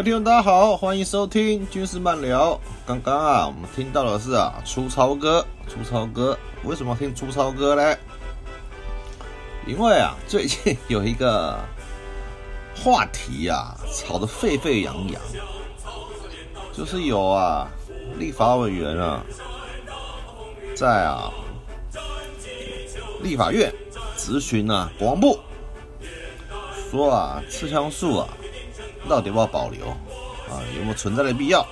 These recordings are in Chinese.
位听众大家好，欢迎收听军事漫聊。刚刚啊，我们听到的是啊，粗糙哥，粗糙哥。为什么听粗糙哥呢？因为啊，最近有一个话题啊，吵得沸沸扬扬，就是有啊，立法委员啊，在啊，立法院咨询啊，国防部，说啊，刺枪术啊。到底要不要保留啊？有没有存在的必要？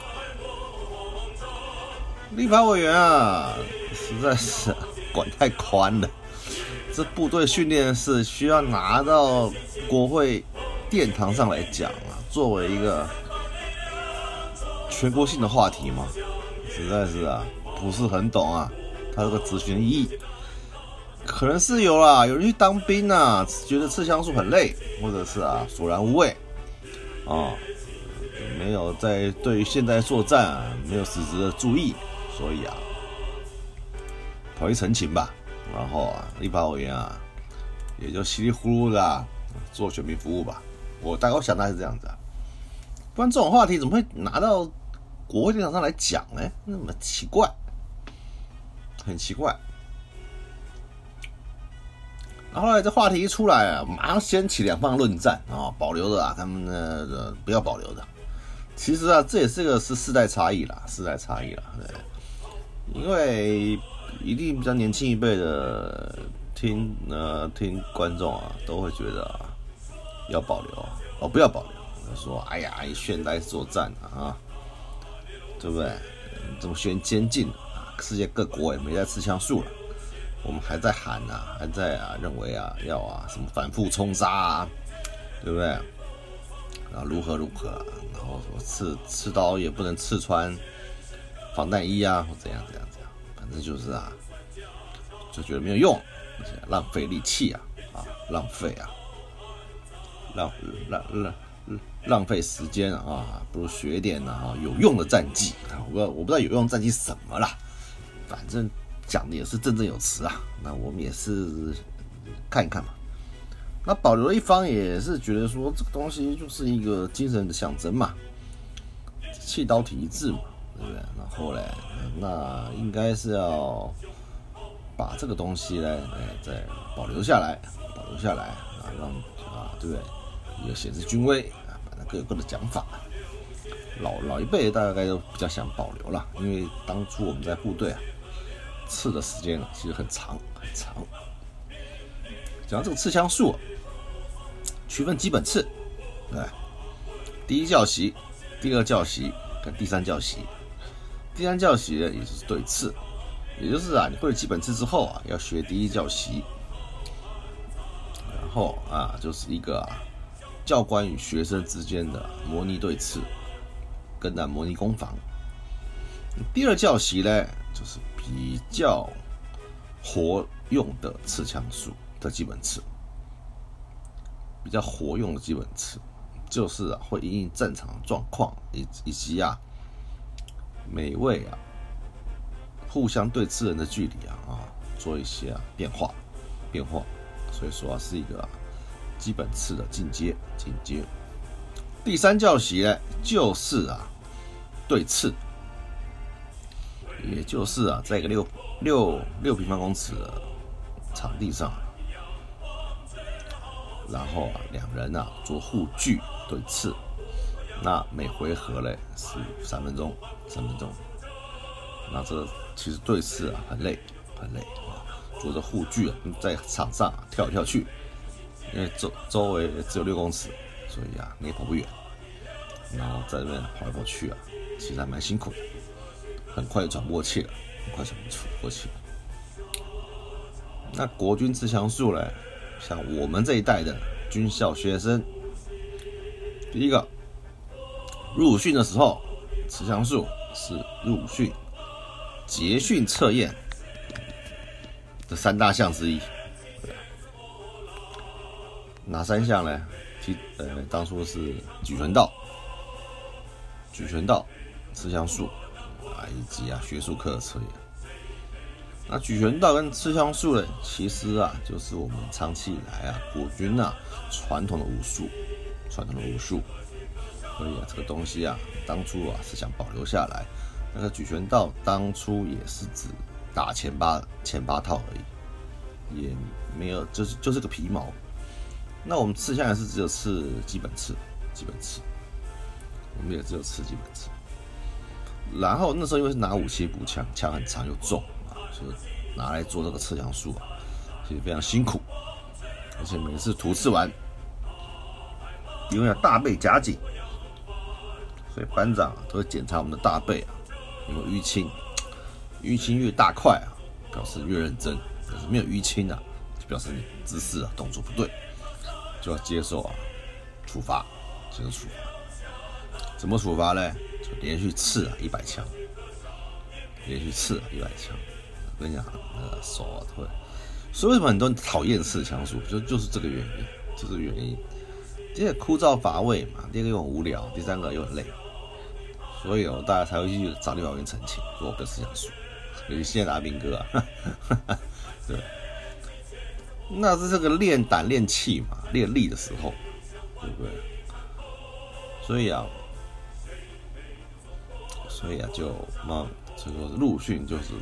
立法委员啊，实在是管太宽了。这部队训练是需要拿到国会殿堂上来讲啊，作为一个全国性的话题嘛，实在是啊，不是很懂啊。他这个咨询意义，可能是有啦，有人去当兵啊，觉得刺枪术很累，或者是啊，索然无味。啊，没有在对现代作战啊没有实质的注意，所以啊，跑去澄清吧。然后啊，立法委员啊，也就稀里糊涂的做选民服务吧。我大概想大概是这样子啊，不然这种话题怎么会拿到国会电脑上来讲呢？那么奇怪，很奇怪。后来这话题一出来啊，马上掀起两方论战啊，保留的啊，他们呢不要保留的。其实啊，这也是个是世代差异啦，世代差异啦，对。因为一定比较年轻一辈的听呃听观众啊，都会觉得啊要保留哦，不要保留。说哎呀，现代作战啊，对不对？这么宣先进啊，世界各国也没在吃枪术了。我们还在喊呐，还在啊，认为啊，要啊，什么反复冲杀啊，对不对？啊，如何如何？然后什么刺刺刀也不能刺穿防弹衣啊，或怎样怎样怎样，反正就是啊，就觉得没有用，浪费力气啊，啊，浪费啊，浪浪浪浪费时间啊，不如学点啊有用的战绩啊，我我不知道有用战绩什么啦，反正。讲的也是振振有词啊，那我们也是看一看嘛。那保留一方也是觉得说这个东西就是一个精神的象征嘛，气刀体一致嘛，对不对？然后嘞，那应该是要把这个东西呢，哎，再保留下来，保留下来啊，让啊，对不对？有显示军威啊，反正各有各的讲法。老老一辈大概都比较想保留了，因为当初我们在部队啊。刺的时间其实很长很长。讲这个刺枪术，区分基本刺，对，第一教习、第二教习跟第三教习。第三教习，也就是对刺，也就是啊，你会了基本刺之后啊，要学第一教习，然后啊，就是一个，教官与学生之间的模拟对刺，跟那模拟攻防。第二教习呢，就是比较活用的刺枪术的基本刺，比较活用的基本刺，就是啊会因应战场状况以以及啊每位啊互相对刺人的距离啊啊做一些啊变化变化，所以说啊是一个基本刺的进阶进阶。第三教习，就是啊对刺。也就是啊，在一个六六六平方公尺场地上，然后啊，两人啊做护具对刺，那每回合嘞是三分钟，三分钟。那这其实对刺啊很累，很累啊，做着护具啊，在场上跳来跳去，因为周周围只有六公尺，所以啊你也跑不远，然后在这边跑来跑去啊，其实还蛮辛苦的。很快就喘不过气了，很快喘不过气了。那国军持枪术呢？像我们这一代的军校学生，第一个入训的时候，持枪术是入训结训测验的三大项之一。哪三项呢？提呃，当初是举拳道、举拳道、持枪术。以及啊，学术课的测验。那举拳道跟刺枪术呢，其实啊，就是我们长期以来啊，国军啊传统的武术，传统的武术。所以啊，这个东西啊，当初啊是想保留下来。那个举拳道当初也是只打前八前八套而已，也没有就是就是个皮毛。那我们刺下来是只有刺基本刺，基本刺，我们也只有刺基本刺。然后那时候因为是拿武器补枪，枪很长又重啊，所以拿来做这个测量术啊，其实非常辛苦。而且每次涂刺完，因为要大背夹紧，所以班长都会检查我们的大背啊。有没有淤青？淤青越大块啊，表示越认真；可是没有淤青啊，就表示你姿势啊、动作不对，就要接受啊处罚，接受处罚。怎么处罚呢？就连续刺啊一百枪，连续刺啊一百枪。我跟你讲，那个手啊会。所以为什么很多人讨厌刺枪术？就就是这个原因，就是原因。第一个枯燥乏味嘛，第二个又很无聊，第三个又很累。所以哦，大家才会去找李宝元澄清，说我不是这样说。尤其现在的阿兵哥啊，对，那是这个练胆练气嘛，练力的时候，对不对？所以啊，所以啊，就那这个陆训就是，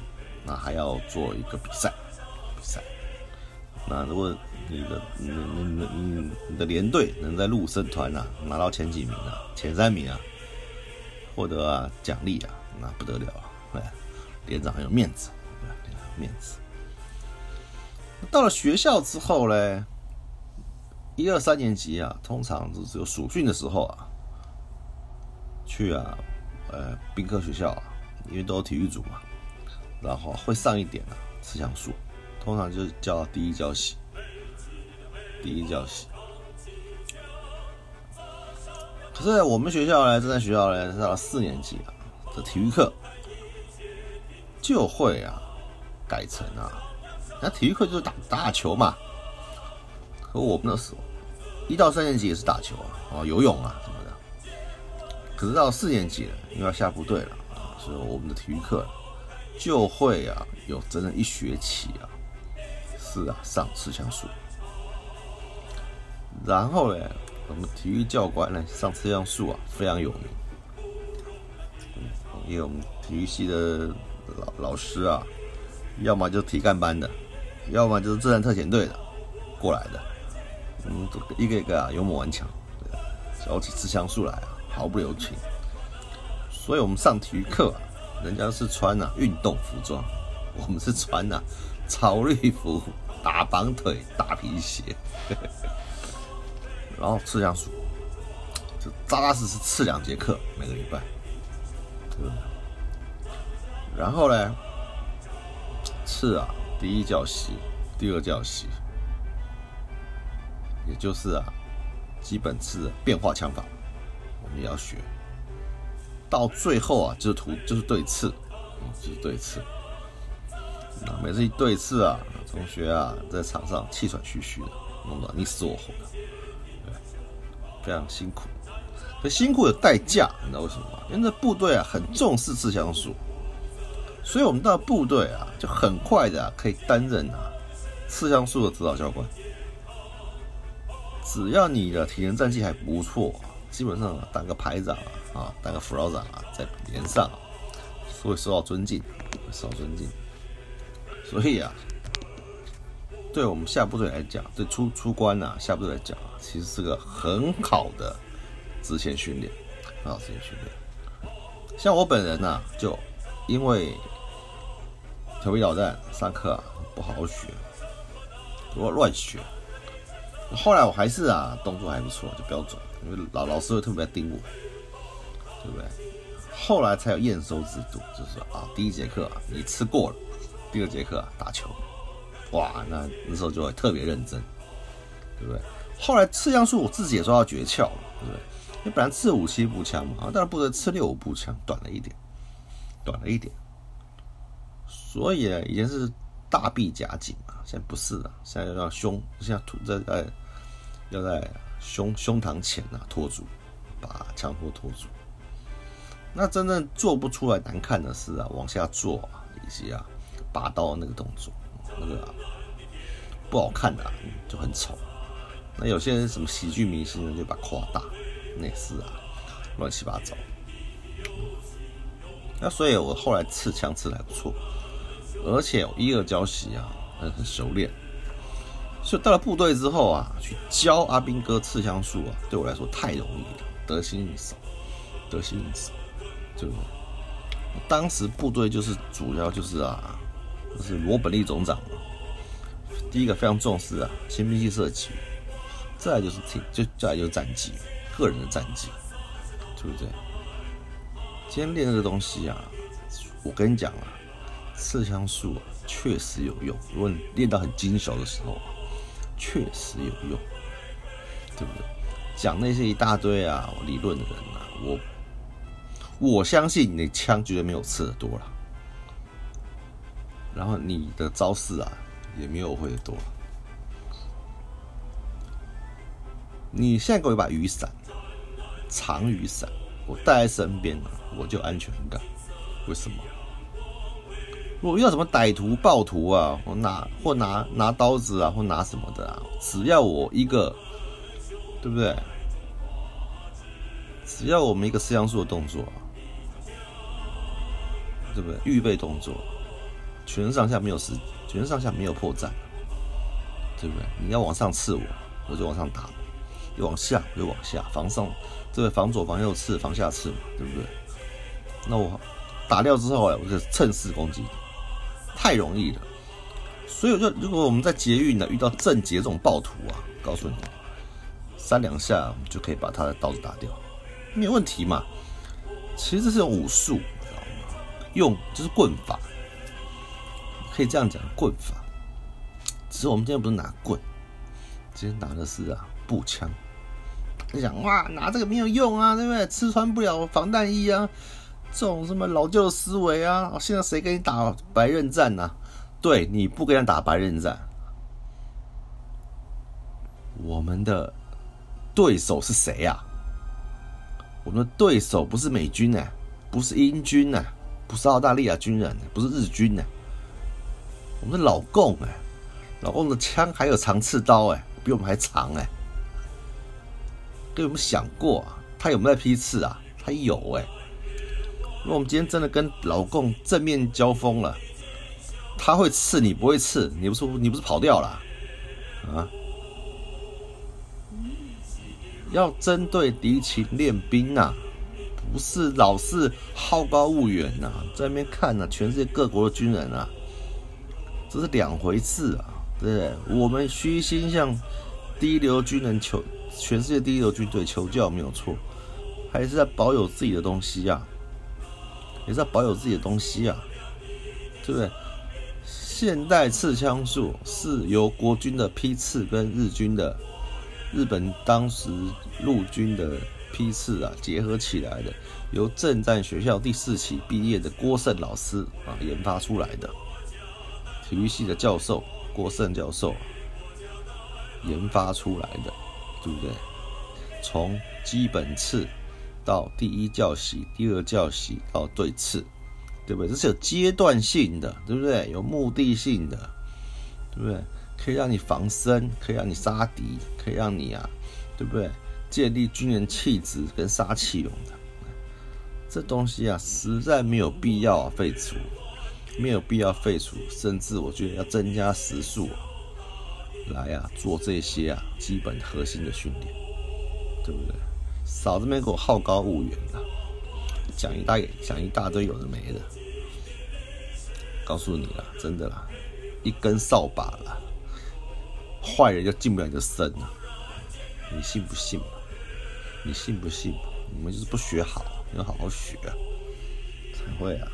那还要做一个比赛，比赛。那如果你的你你你你你的连队能在陆生团啊拿到前几名啊，前三名啊。获得啊奖励啊，那不得了啊！连长很有面子，对吧？面子。到了学校之后嘞，一二三年级啊，通常是只有暑训的时候啊，去啊，呃，兵科学校啊，因为都有体育组嘛，然后会上一点啊，思想术，通常就是叫第一教习，第一教习。可是我们学校呢，正在学校呢，上了四年级啊，这体育课就会啊改成啊，那体育课就是打打球嘛。可我们那时候一到三年级也是打球啊，哦游泳啊什么。可是到四年级了，因为要下部队了啊，所以我们的体育课就会啊有整整一学期啊是啊上持枪术，然后呢。我们体育教官呢，上次样术啊非常有名，因为我们体育系的老老师啊，要么就是体干班的，要么就是自然特遣队的过来的，嗯，一个一个啊勇猛顽强，小起刺枪术来啊毫不留情，所以我们上体育课啊，人家是穿啊运动服装，我们是穿啊草绿服、大绑腿、大皮鞋。然后刺枪术，就扎扎实实刺两节课，每个礼拜，对？然后呢，刺啊，第一教习，第二教习，也就是啊，基本刺变化枪法，我们也要学。到最后啊，就是图就是对刺，就是对刺。那每次一对刺啊，同学啊，在场上气喘吁吁的，弄得你死我活的。对非常辛苦，可辛苦有代价，你知道为什么吗？因为部队啊很重视刺枪术，所以我们到部队啊就很快的可以担任啊刺枪术的指导教官。只要你的体能战绩还不错，基本上当个排长啊啊当个副老长啊在连上，会受到尊敬，受到尊敬。所以啊。对我们下部队来讲，对出出关呐，下部队来讲，其实是个很好的直线训练，很好直线训练。像我本人呐，就因为调皮捣蛋，上课啊不好好学，我乱学。后来我还是啊，动作还不错，就标准，因为老老师会特别盯我，对不对？后来才有验收制度，就是啊，第一节课你吃过了，第二节课打球。哇，那那时候就会特别认真，对不对？后来吃枪术我自己也抓到诀窍了，对不对？因为本来吃五七步枪嘛，啊，但是不能吃六五步枪，短了一点，短了一点。所以呢，以前是大臂夹紧嘛，现在不是了，现在要胸，现在吐在在要在胸胸膛前啊托住，把枪托托住。那真正做不出来难看的是啊，往下做啊，以及啊拔刀那个动作。那个不好看的就很丑。那有些人什么喜剧明星呢，就把夸大，那是啊。乱七八糟。那所以我后来刺枪刺的还不错，而且一二交习啊，很很熟练。所以到了部队之后啊，去教阿兵哥刺枪术啊，对我来说太容易了，得心应手，得心应手。就当时部队就是主要就是啊，就是罗本利总长嘛。第一个非常重视啊，新兵器射击，再来就是挺，就再来就是战绩，个人的战绩，对不对？今天练这个东西啊，我跟你讲啊，刺枪术啊确实有用。如果你练到很精熟的时候，确实有用，对不对？讲那些一大堆啊理论的人啊，我我相信你的枪绝对没有刺的多了，然后你的招式啊也没有我会的多。你现在给我一把雨伞，长雨伞，我带在身边我就安全感，为什么？我遇到什么歹徒、暴徒啊，我拿或拿拿刀子啊，或拿什么的啊，只要我一个，对不对？只要我们一个四枪术的动作，对不对？预备动作，全身上下没有失，全身上下没有破绽，对不对？你要往上刺我，我就往上打；要往下，我就往下防上，对不对？防左、防右刺，防下刺嘛，对不对？那我打掉之后，我就趁势攻击，太容易了。所以我就如果我们在捷运呢遇到正捷这种暴徒啊，告诉你，三两下就可以把他的刀子打掉，没有问题嘛。其实这是武术，知道吗？用就是棍法，可以这样讲，棍法。只是我们今天不是拿棍，今天拿的是啊步枪。你想哇，拿这个没有用啊，对不对？吃穿不了防弹衣啊。这种什么老旧思维啊！现在谁跟你打白刃战呢？对，你不跟他打白刃战，我们的对手是谁呀？我们的对手不是美军呢，不是英军呢，不是澳大利亚军人，不是日军呢，我们的老共哎，老共的枪还有长刺刀哎，比我们还长哎。对我们想过啊？他有没有批次啊？他有哎。如果我们今天真的跟老共正面交锋了，他会刺你不会刺，你不是你不是跑掉了啊？要针对敌情练兵啊，不是老是好高骛远呐，在那边看呐，全世界各国的军人啊，这是两回事啊，对不对？我们虚心向第一流军人求，全世界第一流军队求教没有错，还是在保有自己的东西呀。也是要保有自己的东西啊，对不对？现代刺枪术是由国军的批次跟日军的日本当时陆军的批次啊结合起来的，由正战学校第四期毕业的郭胜老师啊研发出来的，体育系的教授郭胜教授研发出来的，对不对？从基本刺。到第一教习，第二教习到对刺，对不对？这是有阶段性的，对不对？有目的性的，对不对？可以让你防身，可以让你杀敌，可以让你啊，对不对？建立军人气质跟杀气用的。这东西啊，实在没有必要废除，没有必要废除，甚至我觉得要增加时数来啊做这些啊基本核心的训练，对不对？少这边给我好高骛远的，讲一大讲一大堆有的没的，告诉你了，真的啦，一根扫把了，坏人就进不了你的身了，你信不信？你信不信？你们就是不学好，要好好学，才会啊，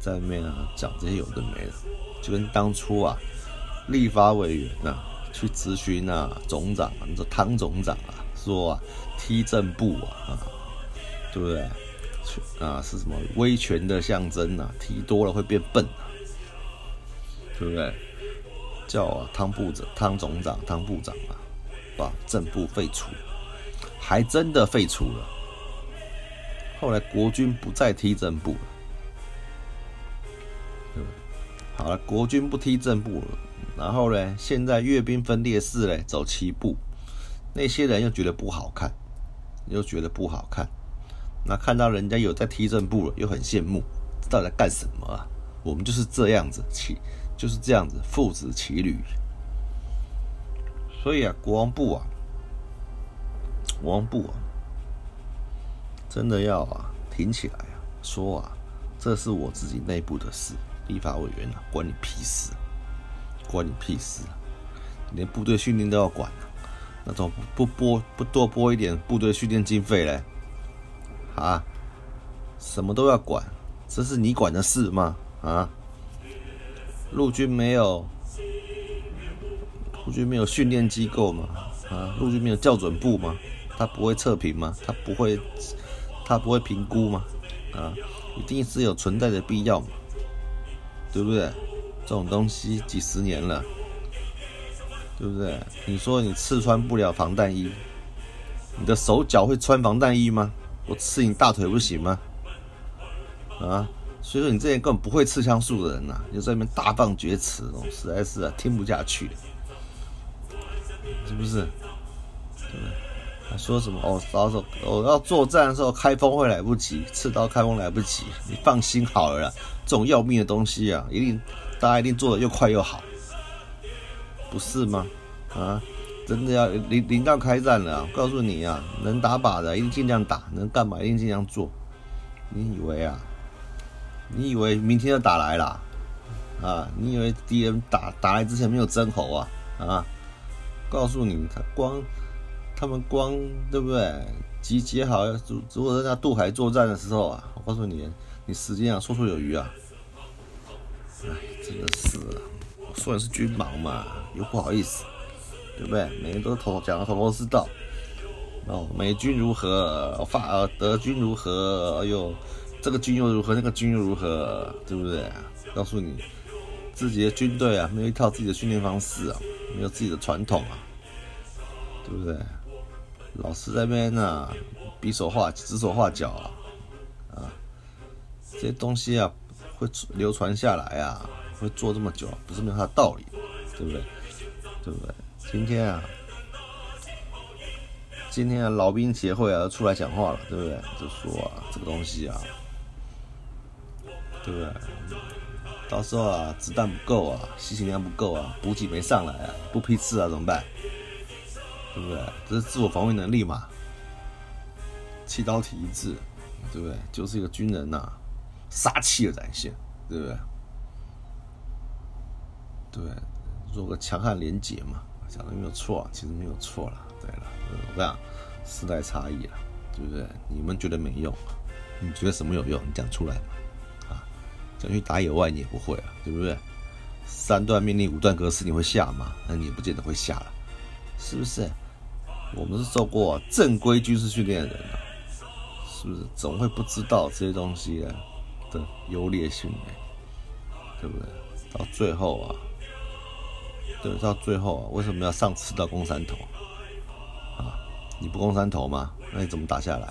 在外面啊讲这些有的没的，就跟当初啊，立法委员呐去咨询啊总长啊，你说汤总长啊。说啊，踢正步啊，啊对不对？啊，是什么威权的象征啊？踢多了会变笨啊，对不对？叫啊，汤部长、汤总长、汤部长啊，把正步废除，还真的废除了。后来国军不再踢正步了，对不对？好了，国军不踢正步了，然后呢，现在阅兵分列式嘞，走齐步。那些人又觉得不好看，又觉得不好看，那看到人家有在踢正步了，又很羡慕，到底在干什么啊？我们就是这样子，骑就是这样子，父子骑驴。所以啊，国王部啊，国王部啊，真的要啊挺起来啊，说啊，这是我自己内部的事，立法委员啊，关你屁事，关你屁事，连部队训练都要管，那种不拨不多拨一点部队训练经费嘞？啊，什么都要管，这是你管的事吗？啊，陆军没有。陆军没有训练机构吗？啊，陆军没有校准部吗？他不会测评吗？他不会，他不会评估吗？啊，一定是有存在的必要嘛，对不对？这种东西几十年了，对不对？你说你刺穿不了防弹衣，你的手脚会穿防弹衣吗？我刺你大腿不行吗？啊，所以说你这些根本不会刺枪术的人呐，就在那边大放厥词，哦实在是啊，听不下去。是不是？对不对？说什么？哦，到时候我要作战的时候开封会来不及，刺刀开封来不及。你放心好了啦，这种要命的东西啊，一定大家一定做的又快又好，不是吗？啊，真的要临临到开战了，告诉你啊，能打靶的一定尽量打，能干嘛一定尽量做。你以为啊？你以为明天就打来了？啊？你以为敌人打打来之前没有争喉啊？啊？告诉你，他光，他们光对不对？集结好，如如果在那渡海作战的时候啊，我告诉你，你时间啊，绰绰有余啊。哎，真的是，我说的是军盲嘛，又不好意思，对不对？每人都头讲的头头是道。哦，美军如何？法呃德军如何？哎呦，这个军又如何？那个军又如何？对不对？告诉你，自己的军队啊，没有一套自己的训练方式啊。没有自己的传统啊，对不对？老师在那边呢，比手画指手画脚啊，啊，这些东西啊，会流传下来啊，会做这么久，不是没有它的道理，对不对？对不对？今天啊，今天啊，老兵协会啊出来讲话了，对不对？就说啊，这个东西啊，对不对？到时候啊，子弹不够啊，吸血量不够啊，补给没上来啊，不批次啊，怎么办？对不对？这是自我防卫能力嘛？气刀体一致，对不对？就是一个军人呐，杀气的展现，对不对？对，做个强悍廉洁嘛，讲的没有错，其实没有错了。对了，我讲时代差异了，对不对？你们觉得没用，你觉得什么有用？你讲出来嘛。啊想去打野外，你也不会啊，对不对？三段命令、五段格式，你会下吗？那你也不见得会下了，是不是？我们是受过正规军事训练的人啊，是不是？总会不知道这些东西的优劣性呢？对不对？到最后啊，对，到最后啊，为什么要上刺到攻山头啊？你不攻山头吗？那你怎么打下来？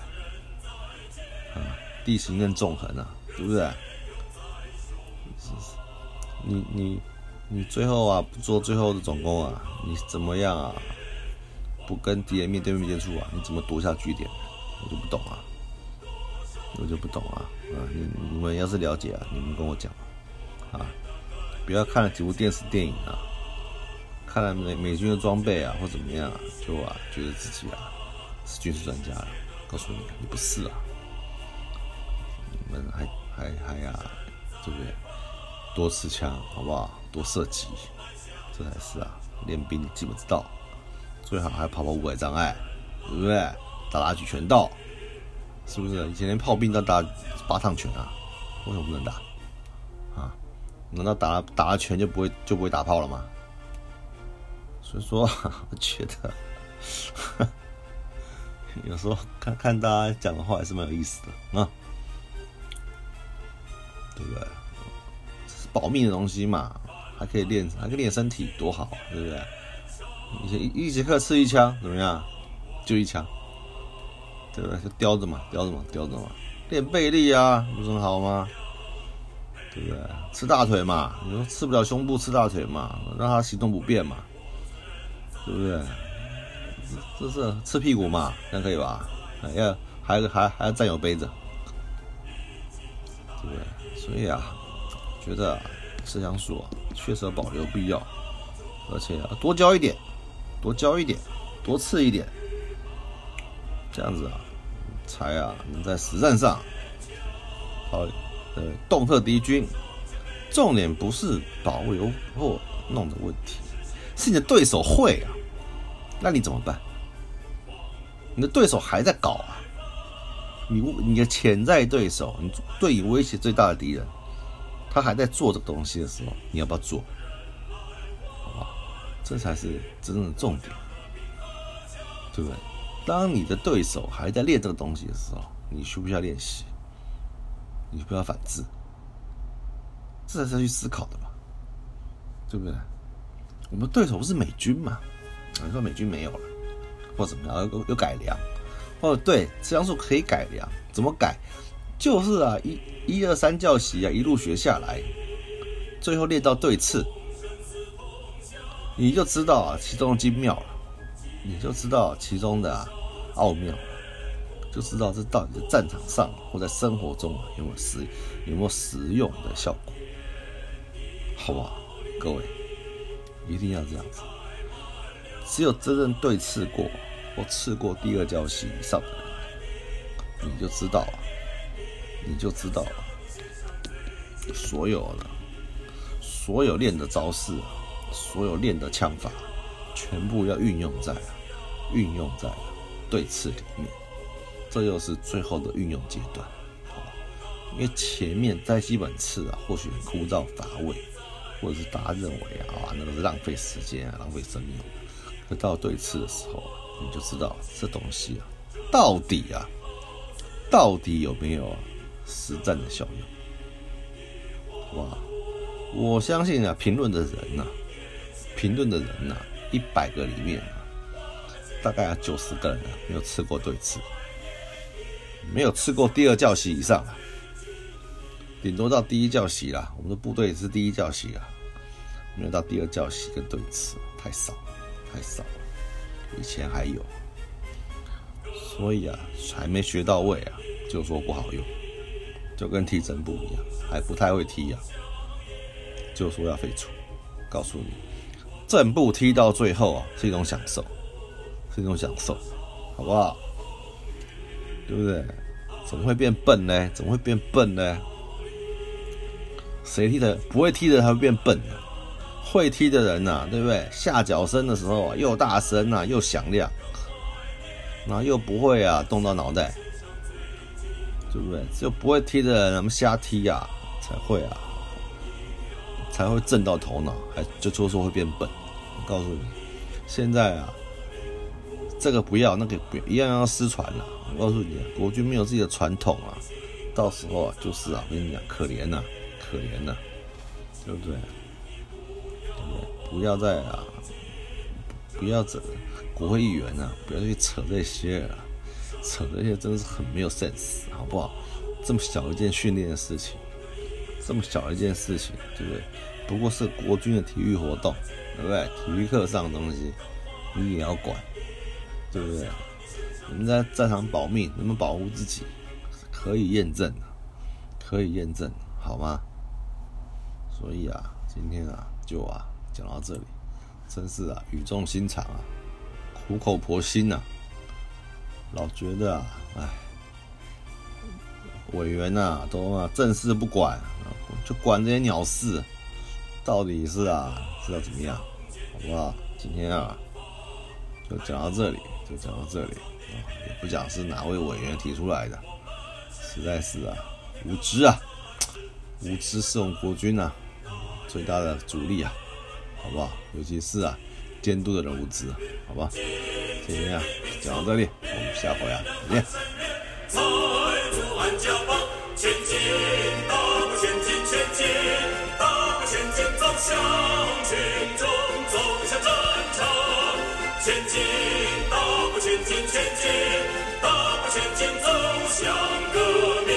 啊，地形更纵横啊，对不对？你你你最后啊不做最后的总攻啊，你怎么样啊？不跟敌人面对面接触啊？你怎么夺下据点？我就不懂啊，我就不懂啊啊！你你们要是了解啊，你们跟我讲啊，不要看了几部电视电影啊，看了美美军的装备啊或怎么样啊，就啊觉得自己啊是军事专家了。告诉你，你不是啊，你们还还还呀，对不对？多持枪，好不好？多射击，这才是啊！练兵基本之道，最好还跑跑五百障碍，对不对？打打举拳道，是不是？以前连炮兵都打八趟拳啊，为什么不能打？啊？难道打了打了拳就不会就不会打炮了吗？所以说，我觉得 有时候看看大家讲的话还是蛮有意思的啊，对不对？保命的东西嘛，还可以练，还可以练身体，多好，对不对？一节一节课吃一枪，怎么样？就一枪，对不对？就叼着嘛，叼着嘛，叼着嘛，练背力啊，不是很好吗？对不对？吃大腿嘛，你说吃不了胸部，吃大腿嘛，让他行动不便嘛，对不对？这是吃屁股嘛，这样可以吧？要还还还要占有杯子，对不对？所以啊，觉得摄像数啊确实保留必要，而且要多交一点，多交一点，多吃一点，这样子啊才啊能在实战上好呃恫吓敌军。重点不是保留或弄的问题，是你的对手会啊，那你怎么办？你的对手还在搞啊，你你的潜在对手，你对你威胁最大的敌人，他还在做这个东西的时候，你要不要做？好吧，这才是真正的重点，对不对？当你的对手还在练这个东西的时候，你需不需要练习？你不要反制。这才是要去思考的嘛，对不对？我们对手不是美军嘛？你说美军没有了，或怎么样？有有改良？哦，对，这样数可以改良，怎么改？就是啊，一一二三教习啊，一路学下来，最后练到对刺，你就知道啊其中的精妙了，你就知道其中的奥妙，就知道这到底在战场上或在生活中啊有没有实有没有实用的效果。好不好？各位，一定要这样子。只有真正对刺过或刺过第二教习以上的，你就知道，你就知道了。所有的、所有练的招式，所有练的枪法，全部要运用在运用在对刺里面。这又是最后的运用阶段，好？因为前面在基本刺啊，或许枯燥乏味。或者是大家认为啊，那个是浪费时间啊，浪费生命。可到对次的时候，你就知道这东西啊，到底啊，到底有没有实战的效用？哇？我相信啊，评论的人呐，评论的人呐，一百个里面啊，大概有九十个人啊，没有吃过对次，没有吃过第二教习以上。顶多到第一教习啦，我们的部队是第一教习啊，没有到第二教习跟对次，太少了，太少了。以前还有，所以啊，还没学到位啊，就说不好用，就跟踢正步一样，还不太会踢啊，就说要废除。告诉你，正步踢到最后啊，是一种享受，是一种享受，好不好？对不对？怎么会变笨呢？怎么会变笨呢？谁踢的不会踢的，他会变笨会踢的人呐，对不对？下脚声的时候啊，又大声啊，又响亮，然后又不会啊，动到脑袋，对不对？只有不会踢的人，他们瞎踢呀，才会啊，才会震到头脑，还就说说会变笨。我告诉你，现在啊，这个不要，那个不一样要失传了。我告诉你，国军没有自己的传统啊，到时候啊，就是啊，我跟你讲，可怜呐。可怜呐，对不对？不要再啊，不要整国会议员啊，不要去扯这些了，扯这些真的是很没有 sense，好不好？这么小一件训练的事情，这么小一件事情，对不对？不过是国军的体育活动，对不对？体育课上的东西，你也要管，对不对？你们在战场保命，能不能保护自己？可以验证可以验证，好吗？所以啊，今天啊，就啊讲到这里，真是啊语重心长啊，苦口婆心呐，老觉得啊，哎，委员呐都啊正事不管，就管这些鸟事，到底是啊是要怎么样，好不好？今天啊就讲到这里，就讲到这里啊，也不讲是哪位委员提出来的，实在是啊无知啊，无知是我们国军呐。最大的阻力啊，好不好？尤其是啊，监督的人物资，好吧？今天啊，讲到这里，我们下回啊，再见。前进，大步前进，前进，大步前进，走向群众，走向战场。前进，大步前进，前进，大步前进，走向革命